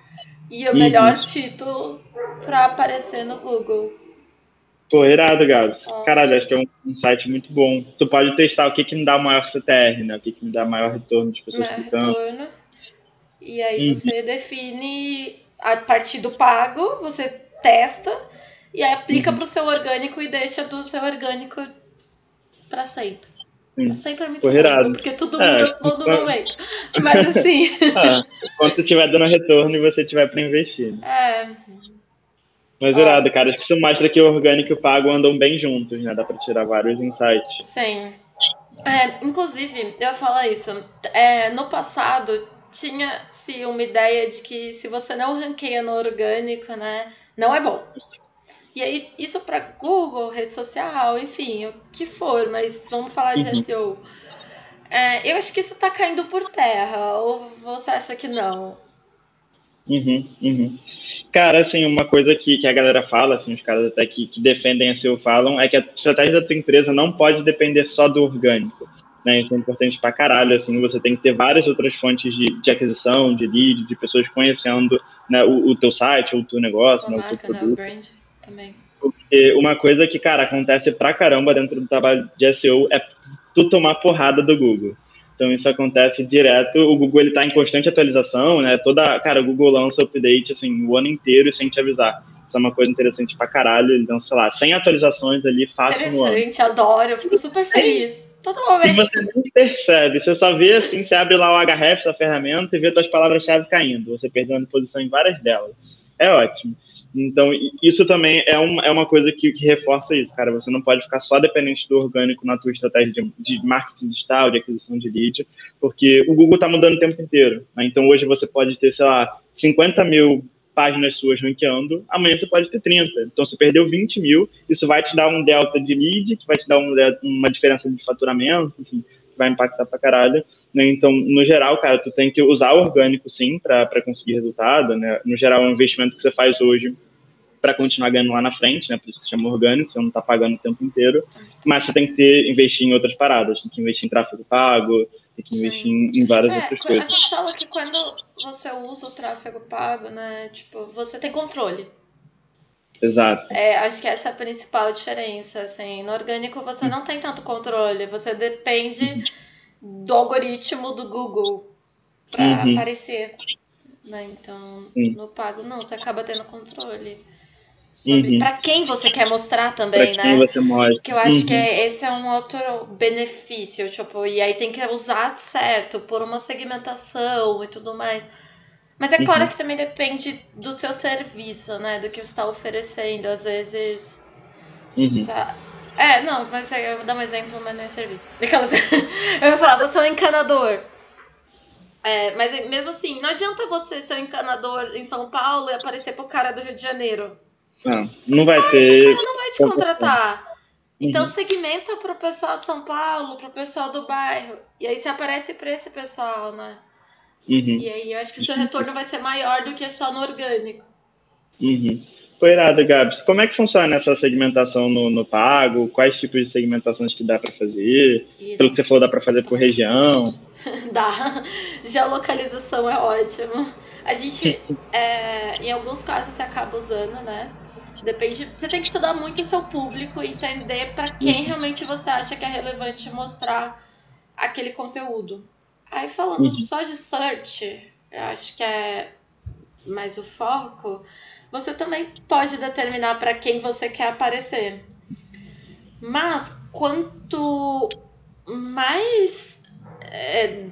e o uhum. melhor título para aparecer no Google. Pô, irado, Gabs. Caralho, acho que é um, um, site muito bom. Tu pode testar o que, que me dá maior CTR, né? O que, que me dá maior retorno de pessoas maior clicando. Retorno. E aí uhum. você define a partir do pago, você testa e aí aplica uhum. para o seu orgânico e deixa do seu orgânico para sempre. Pra sempre é muito Correrado. porque tudo é, muda no *laughs* quando... momento. Mas assim. *laughs* ah, quando você estiver dando retorno e você tiver para investir. É. Mas ah. irado, cara. Acho que isso mostra que o orgânico e o pago andam bem juntos, né? Dá para tirar vários insights. Sim. É, inclusive, eu ia falar isso. É, no passado, tinha-se uma ideia de que se você não ranqueia no orgânico, né? Não é bom. E aí, isso para Google, rede social, enfim, o que for, mas vamos falar de uhum. SEO. É, eu acho que isso está caindo por terra, ou você acha que não? Uhum, uhum. Cara, assim, uma coisa que, que a galera fala, assim, os caras até que, que defendem a SEO falam, é que a estratégia da tua empresa não pode depender só do orgânico. Né? Isso é importante pra caralho, assim, você tem que ter várias outras fontes de, de aquisição, de lead, de pessoas conhecendo né, o, o teu site, o teu negócio, né, o teu produto. Né, o brand também. Porque uma coisa que, cara, acontece pra caramba dentro do trabalho de SEO é tu tomar porrada do Google. Então isso acontece direto. O Google ele tá em constante atualização, né? Toda, cara, o Google lança update assim o ano inteiro sem te avisar. Isso é uma coisa interessante pra caralho. Ele lança, sei lá, 100 atualizações ali fácil no ano. Interessante, adoro, eu fico super feliz. Todo momento. E você nem percebe, você só vê assim, você abre lá o href da ferramenta e vê suas palavras-chave caindo, você perdendo posição em várias delas. É ótimo. Então, isso também é, um, é uma coisa que, que, reforça isso, cara. Você não pode ficar só dependente do orgânico na tua estratégia de, de marketing digital, de aquisição de lead, porque o Google está mudando o tempo inteiro. Né? Então, hoje você pode ter, sei lá, 50 mil páginas suas ranqueando, amanhã você pode ter 30. Então, você perdeu 20 mil, isso vai te dar um delta de lead, que vai te dar um, uma diferença de faturamento, enfim, vai impactar pra caralho. Né? Então, no geral, cara, tu tem que usar o orgânico, sim, para conseguir resultado. Né? No geral, é um investimento que você faz hoje para continuar ganhando lá na frente, né? Por isso que se chama orgânico, você não está pagando o tempo inteiro. Mas você tem que ter, investir em outras paradas, tem que investir em tráfego pago, tem que investir em, em, várias é, outras coisas. A gente fala que quando você usa o tráfego pago, né? Tipo, você tem controle. Exato. É, acho que essa é a principal diferença. Assim, no orgânico você uhum. não tem tanto controle, você depende. *laughs* do algoritmo do Google para uhum. aparecer. Né? Então, no pago não, você acaba tendo controle sobre uhum. para quem você quer mostrar também, pra né? Quem você mostra. Que eu acho uhum. que é, esse é um outro benefício, tipo, e aí tem que usar certo, por uma segmentação e tudo mais. Mas é claro uhum. que também depende do seu serviço, né? Do que você está oferecendo. Às vezes. Uhum. É, não, mas eu vou dar um exemplo, mas não ia servir. *laughs* Aquelas... eu ia falar, você é um encanador. É, mas mesmo assim, não adianta você ser um encanador em São Paulo e aparecer pro cara do Rio de Janeiro. Não, não vai ter. Esse cara não vai te contratar. Então uhum. segmenta pro pessoal de São Paulo, pro pessoal do bairro. E aí você aparece pra esse pessoal, né? Uhum. E aí eu acho que o seu retorno vai ser maior do que só no orgânico. Uhum. Foi irado, Gabs. Como é que funciona essa segmentação no, no pago? Quais tipos de segmentações que dá para fazer? Isso. Pelo que você falou, dá para fazer por região? *laughs* dá. Geolocalização é ótimo. A gente, é, em alguns casos, você acaba usando, né? Depende. Você tem que estudar muito o seu público e entender para quem realmente você acha que é relevante mostrar aquele conteúdo. Aí falando uhum. só de search, eu acho que é mais o foco você também pode determinar para quem você quer aparecer. Mas quanto mais é,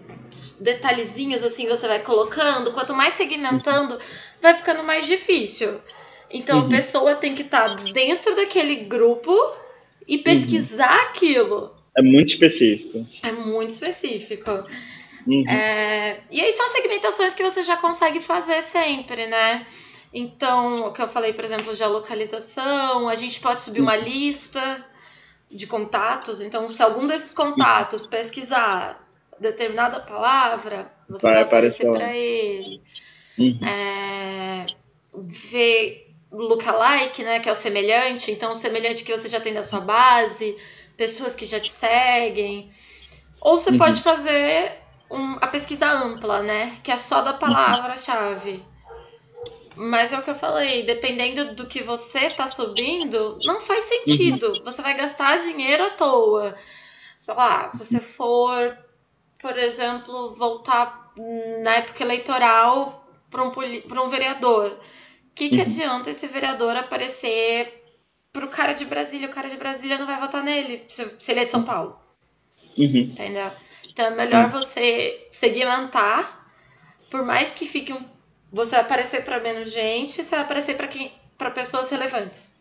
detalhezinhos assim você vai colocando, quanto mais segmentando, vai ficando mais difícil. Então uhum. a pessoa tem que estar tá dentro daquele grupo e pesquisar uhum. aquilo. É muito específico. É muito específico. Uhum. É... E aí são segmentações que você já consegue fazer sempre, né? Então, o que eu falei, por exemplo, de localização, a gente pode subir uma lista de contatos. Então, se algum desses contatos pesquisar determinada palavra, você vai, vai aparecer para ele. Uhum. É, ver lookalike, né, que é o semelhante. Então, o semelhante que você já tem da sua base, pessoas que já te seguem. Ou você uhum. pode fazer um, a pesquisa ampla, né, que é só da palavra-chave. Mas é o que eu falei, dependendo do que você tá subindo, não faz sentido. Uhum. Você vai gastar dinheiro à toa. Sei lá, se você for, por exemplo, voltar na época eleitoral para um, pra um vereador. O que, que uhum. adianta esse vereador aparecer pro cara de Brasília? O cara de Brasília não vai votar nele se, se ele é de São Paulo. Uhum. Entendeu? Então é melhor você segmentar, por mais que fique um você vai aparecer para menos gente, você vai aparecer para quem para pessoas relevantes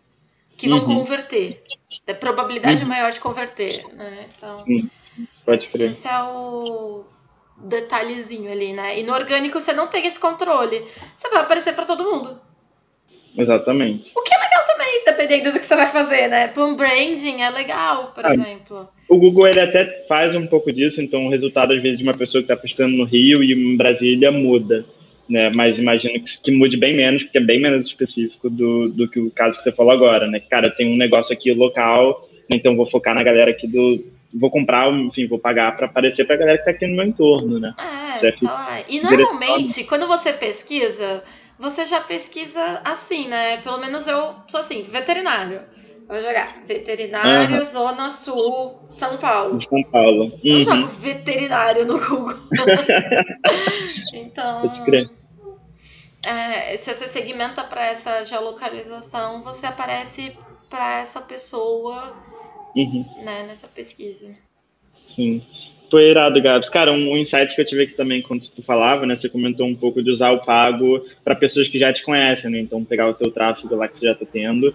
que vão uhum. converter. A probabilidade uhum. maior de converter, né? Então, Sim, pode ser. Esse é o detalhezinho ali, né? E no orgânico você não tem esse controle. Você vai aparecer para todo mundo. Exatamente. O que é legal também, dependendo do que você vai fazer, né? Para um branding é legal, por ah, exemplo. O Google ele até faz um pouco disso, então o resultado às vezes de uma pessoa que está pesquisando no Rio e em Brasília muda né? Mas imagino que, que, mude bem menos, porque é bem menos específico do, do que o caso que você falou agora, né? Cara, tem um negócio aqui local, então vou focar na galera aqui do. Vou comprar, enfim, vou pagar para aparecer para a galera que está aqui no meu entorno, né? É, tá E normalmente, quando você pesquisa, você já pesquisa assim, né? Pelo menos eu sou assim, veterinário. Vou jogar veterinário. Zona Sul, São Paulo. São Paulo. Uhum. Eu jogo veterinário no Google. *laughs* então. Pode crer. É, se você segmenta para essa geolocalização, você aparece para essa pessoa uhum. né, nessa pesquisa. Sim. Foi irado, Gabs. Cara, um, insight que eu tive aqui também quando tu falava, né? Você comentou um pouco de usar o pago para pessoas que já te conhecem, né? Então, pegar o teu tráfego lá que você já está tendo.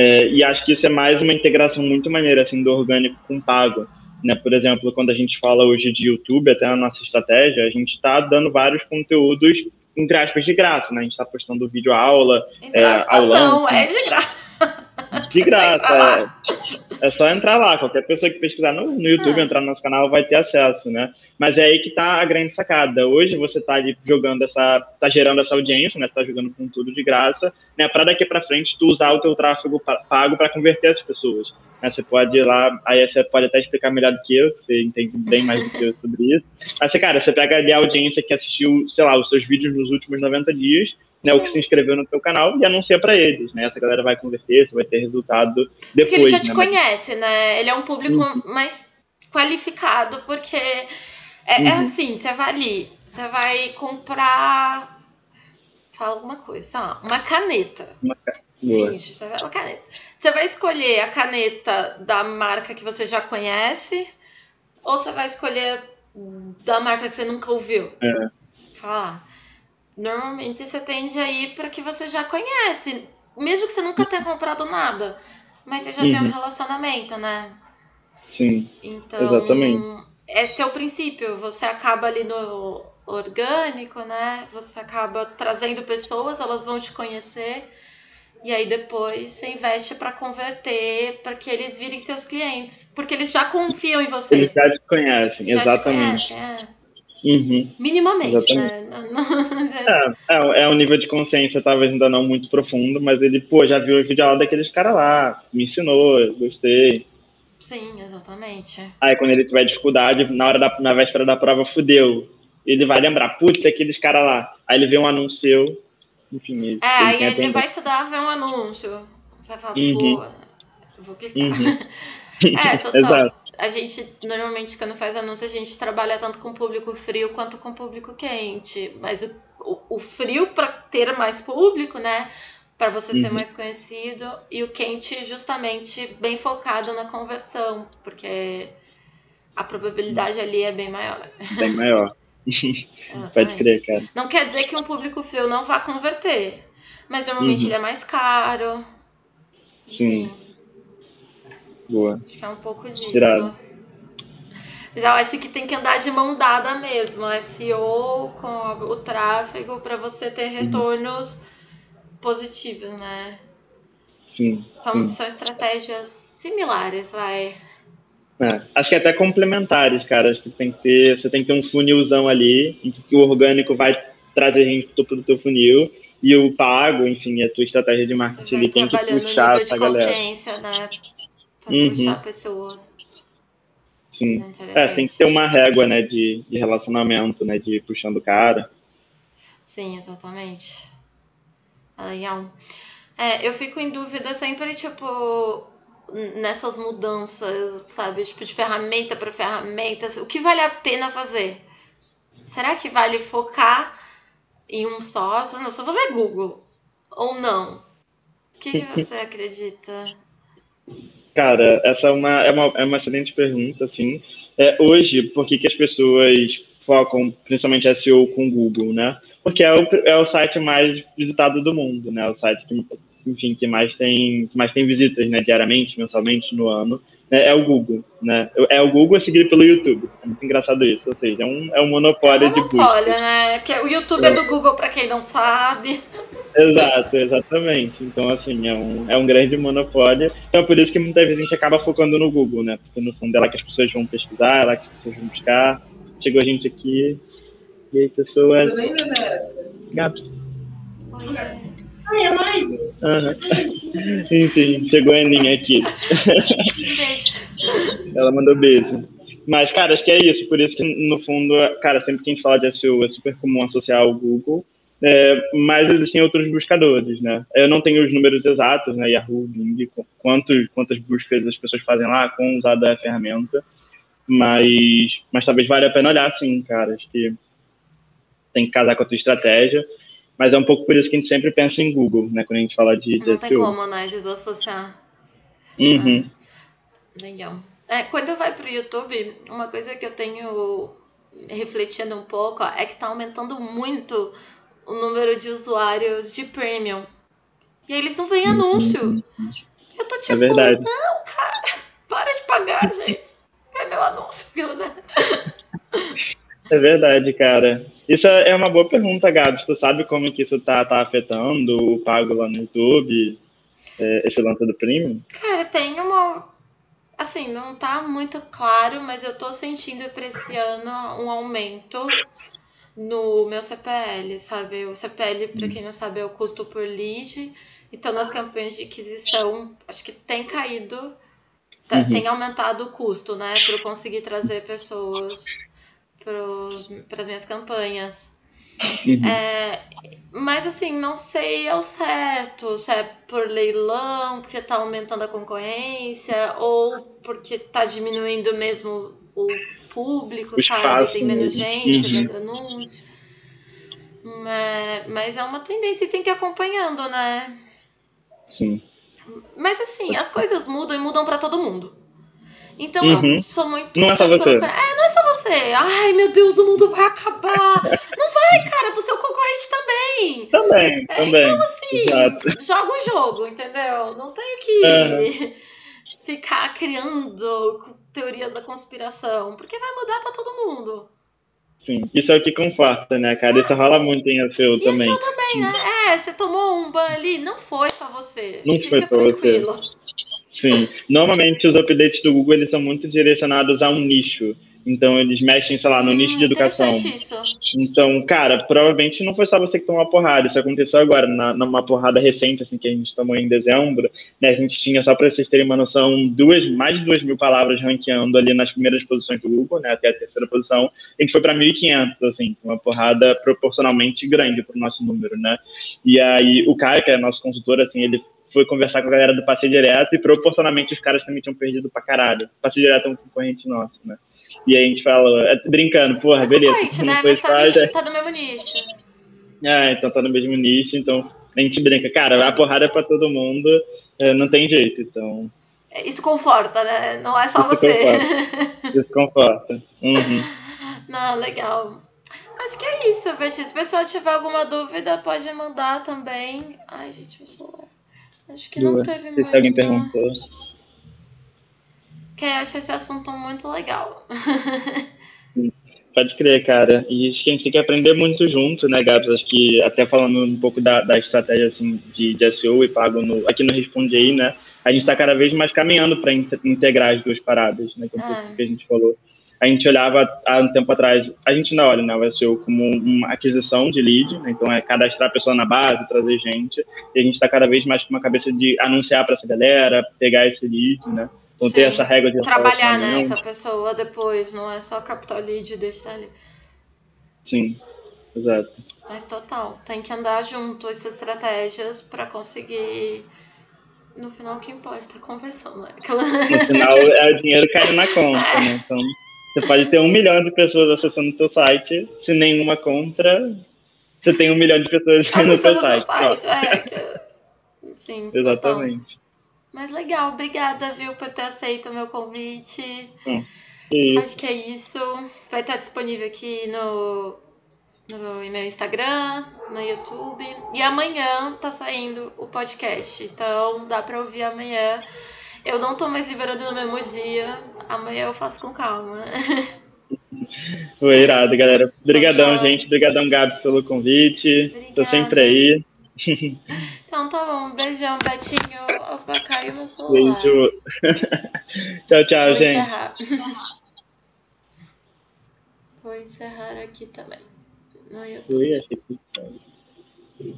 É, e acho que isso é mais uma integração muito maneira, assim, do orgânico com o pago. Né? Por exemplo, quando a gente fala hoje de YouTube, até na nossa estratégia, a gente está dando vários conteúdos entre aspas, de graça, né? A gente está postando vídeo aula, entre é, aulão. Não, é de graça. De *laughs* graça, é. É. só entrar lá. Qualquer pessoa que pesquisar no, no YouTube, é. entrar no nosso canal, vai ter acesso, né? Mas é aí que tá a grande sacada. Hoje você tá ali jogando essa, tá gerando essa audiência, né? Você tá jogando com tudo de graça, né? Para daqui para frente tu usar o teu tráfego pago para converter as pessoas. Né? Você pode ir lá, aí você pode até explicar melhor do que eu, você entende bem mais do que eu sobre isso. Mas, cara, você pega ali a audiência que assistiu, sei lá, os seus vídeos nos últimos 90 dias, né, o que se inscreveu no teu canal e anuncia para eles, né? Essa galera vai converter, você vai ter resultado depois. Porque ele já te né? conhece, né? Ele é um público uhum. mais qualificado, porque é, é uhum. é, assim, você vai ali, você vai comprar. Fala alguma coisa, tá? Uma caneta. Uma caneta. Finge, tá Uma caneta. Você vai escolher a caneta da marca que você já conhece ou você vai escolher da marca que você nunca ouviu? É. Falar. Normalmente você tende a ir para que você já conhece, mesmo que você nunca tenha comprado nada. mas você já uhum. tem um uhum. relacionamento, né? Sim. Então, exatamente. esse é o princípio. Você acaba ali no orgânico, né? Você acaba trazendo pessoas, elas vão te conhecer. E aí depois você investe para converter, para que eles virem seus clientes, porque eles já confiam em você. Eles já te conhecem, já exatamente. Te conhecem, é. Uhum. Minimamente, Exatamente. né? é, é, é um nível de consciência talvez ainda não muito profundo, mas ele, pô, já viu o vídeo aula daqueles caras lá, me ensinou, gostei. Sim, exatamente. Aí quando ele tiver dificuldade, na hora da na véspera da prova, fudeu. Ele vai lembrar, putz, aqueles caras lá. Aí ele vê um anúncio enfim. É, aí ele vai estudar, vê um anúncio. Você vai falar, uhum. pô, vou clicar. Uhum. *laughs* é, total. *laughs* Exato a gente, normalmente, quando faz anúncio, a gente trabalha tanto com público frio quanto com público quente. Mas o, o, o frio para ter mais público, né? Para você uhum. ser mais conhecido. E o quente, justamente, bem focado na conversão. Porque a probabilidade ali é bem maior. Bem maior. *laughs* *laughs* Pode crer, cara. Não quer dizer que um público frio não vá converter. Mas normalmente uhum. ele é mais caro. Sim. Enfim. Boa. Acho que é um pouco disso. Tirado. Eu acho que tem que andar de mão dada mesmo, SEO com o tráfego para você ter uhum. retornos uhum. positivos, né? Sim são, sim. são estratégias similares, vai. É, acho que é até complementares, cara. Acho que tem que ter, você tem que ter um funilzão ali, em que o orgânico vai trazer gente pro topo do teu funil e o pago, enfim, a tua estratégia de marketing ali tem que puxar essa galera. Né? Uhum. puxar pessoas. Sim. É, tem que ter uma régua, né, de, de relacionamento, né, de ir puxando o cara. Sim, exatamente. É legal. É, eu fico em dúvida sempre, tipo, nessas mudanças, sabe? Tipo, de ferramenta para ferramenta. O que vale a pena fazer? Será que vale focar em um só? Não, só vou ver Google. Ou não? O que, que *laughs* você acredita? Cara, essa é uma, é uma, é uma excelente pergunta, assim. É, hoje, por que, que as pessoas focam principalmente SEO com Google, né? Porque é o, é o site mais visitado do mundo, né? O site que, enfim, que mais tem, que mais tem visitas, né? Diariamente, mensalmente, no ano. Né? É o Google, né? É o Google seguido pelo YouTube. É muito engraçado isso. Ou seja, é um, é um monopólio, é um monopólio de busca. monopólio, né? Porque o YouTube é. é do Google, para quem não sabe. *laughs* Exato, exatamente. Então, assim, é um, é um grande monopólio. Então, é por isso que muitas vezes a gente acaba focando no Google, né? Porque, no fundo, é lá que as pessoas vão pesquisar, é lá que as pessoas vão buscar. Chegou a gente aqui. E aí, pessoas. Gaps. Ai, é. Uhum. Enfim, chegou a Aninha aqui. Ela mandou beijo. Mas, cara, acho que é isso. Por isso que, no fundo, cara, sempre que a gente fala de SEO, é super comum associar ao Google. É, mas existem outros buscadores, né? Eu não tenho os números exatos, né? Yahoo, Bing, quantos, quantas buscas as pessoas fazem lá com usar a ferramenta, mas, mas talvez valha a pena olhar, sim, cara. Acho que tem que casar com a tua estratégia, mas é um pouco por isso que a gente sempre pensa em Google, né? Quando a gente fala de, Não tem como, né? Desassociar. Uhum. Ah, legal. É, quando vai para o YouTube, uma coisa que eu tenho refletindo um pouco ó, é que está aumentando muito o número de usuários de premium. E aí eles não veem anúncio. Eu tô tipo, é verdade. não, cara, *laughs* para de pagar, gente. É meu anúncio. *laughs* É verdade, cara. Isso é uma boa pergunta, Gabs. Tu sabe como que isso tá, tá afetando o pago lá no YouTube, é, esse lance do premium? Cara, tem uma... Assim, não tá muito claro, mas eu tô sentindo pra esse ano um aumento no meu CPL, sabe? O CPL, para quem não sabe, é o custo por lead. Então, nas campanhas de aquisição, acho que tem caído, tá, uhum. tem aumentado o custo, né? Para eu conseguir trazer pessoas para as minhas campanhas. Uhum. É, mas assim, não sei ao certo se é por leilão, porque está aumentando a concorrência, ou porque está diminuindo mesmo o público, o sabe? Tem menos gente uhum. vendo anúncio. Mas, mas é uma tendência e tem que ir acompanhando, né? Sim. Mas assim, as coisas mudam e mudam para todo mundo. Então uhum. eu sou muito. Não é só você. É, não é só você. Ai, meu Deus, o mundo vai acabar. não vai, cara, pro seu concorrente também. Também, é, também. Então, assim, Exato. joga o jogo, entendeu? Não tenho que uhum. *laughs* ficar criando teorias da conspiração, porque vai mudar para todo mundo. Sim, isso é o que conforta, né, cara? Isso rola muito em ASEO e também. E também, né? É, você tomou um ban ali, não foi só você. Não Fica foi só tranquilo. você. Sim. Normalmente os updates do Google eles são muito direcionados a um nicho. Então eles mexem, sei lá, no hum, nicho de educação. Isso. Então, cara, provavelmente não foi só você que tomou uma porrada. Isso aconteceu agora, na, numa porrada recente, assim, que a gente tomou em dezembro. Né, a gente tinha, só para vocês terem uma noção, duas, mais de duas mil palavras ranqueando ali nas primeiras posições do Google, né, até a terceira posição. A gente foi para 1.500, assim, uma porrada proporcionalmente grande para o nosso número, né? E aí o Caio, que é nosso consultor, assim, ele foi conversar com a galera do Passe Direto e proporcionalmente os caras também tinham perdido pra caralho. Passe Direto é um concorrente nosso, né? E aí a gente fala, é, brincando, porra, é beleza. Concorrente, né? Mas tá, faz, tá no mesmo nicho. É, então tá no mesmo nicho, então a gente brinca, cara, a porrada é pra todo mundo, é, não tem jeito, então. Isso conforta, né? Não é só Isso você. Conforta. Isso conforta. Uhum. *laughs* Não, legal. Mas que é isso, Betinho. Se o pessoal tiver alguma dúvida, pode mandar também. Ai, gente, meu celular. Acho que não teve muito. Se alguém perguntou. Que eu acho esse assunto muito legal. *laughs* Pode crer, cara. E acho que a gente tem que aprender muito junto, né, Gabs? Acho que até falando um pouco da, da estratégia assim, de, de SEO e pago no, aqui no Responde aí, né? A gente está cada vez mais caminhando para integrar as duas paradas, né? Que é que a gente falou a gente olhava há um tempo atrás, a gente não olha né, o SEO como uma aquisição de lead, né, então é cadastrar a pessoa na base, trazer gente, e a gente está cada vez mais com uma cabeça de anunciar para essa galera, pegar esse lead, né, então Sim. ter essa regra de trabalhar né, essa pessoa depois, não é só captar lead e deixar ele. Sim, exato. Mas total, tem que andar junto essas estratégias para conseguir no final quem pode estar conversando, né? Aquela... No final é o dinheiro caindo na conta, né? Então você pode ter um milhão de pessoas acessando o teu site, se nenhuma contra, você tem um milhão de pessoas no teu site. site é, que... Sim, Exatamente. Total. Mas legal, obrigada, viu, por ter aceito o meu convite. Hum, Acho que é isso. Vai estar disponível aqui no, no meu Instagram, no YouTube. E amanhã tá saindo o podcast. Então dá pra ouvir amanhã. Eu não tô mais liberando no mesmo dia. Amanhã eu faço com calma. *laughs* Foi irado, galera. Obrigadão, então, gente. Obrigadão, Gabs, pelo convite. Obrigada. Tô sempre aí. Então tá bom. Beijão, Betinho. Opa, caiu meu celular. Beijo. *laughs* tchau, tchau, Vou gente. Encerrar. Vou encerrar aqui também. No YouTube. Ui, achei que...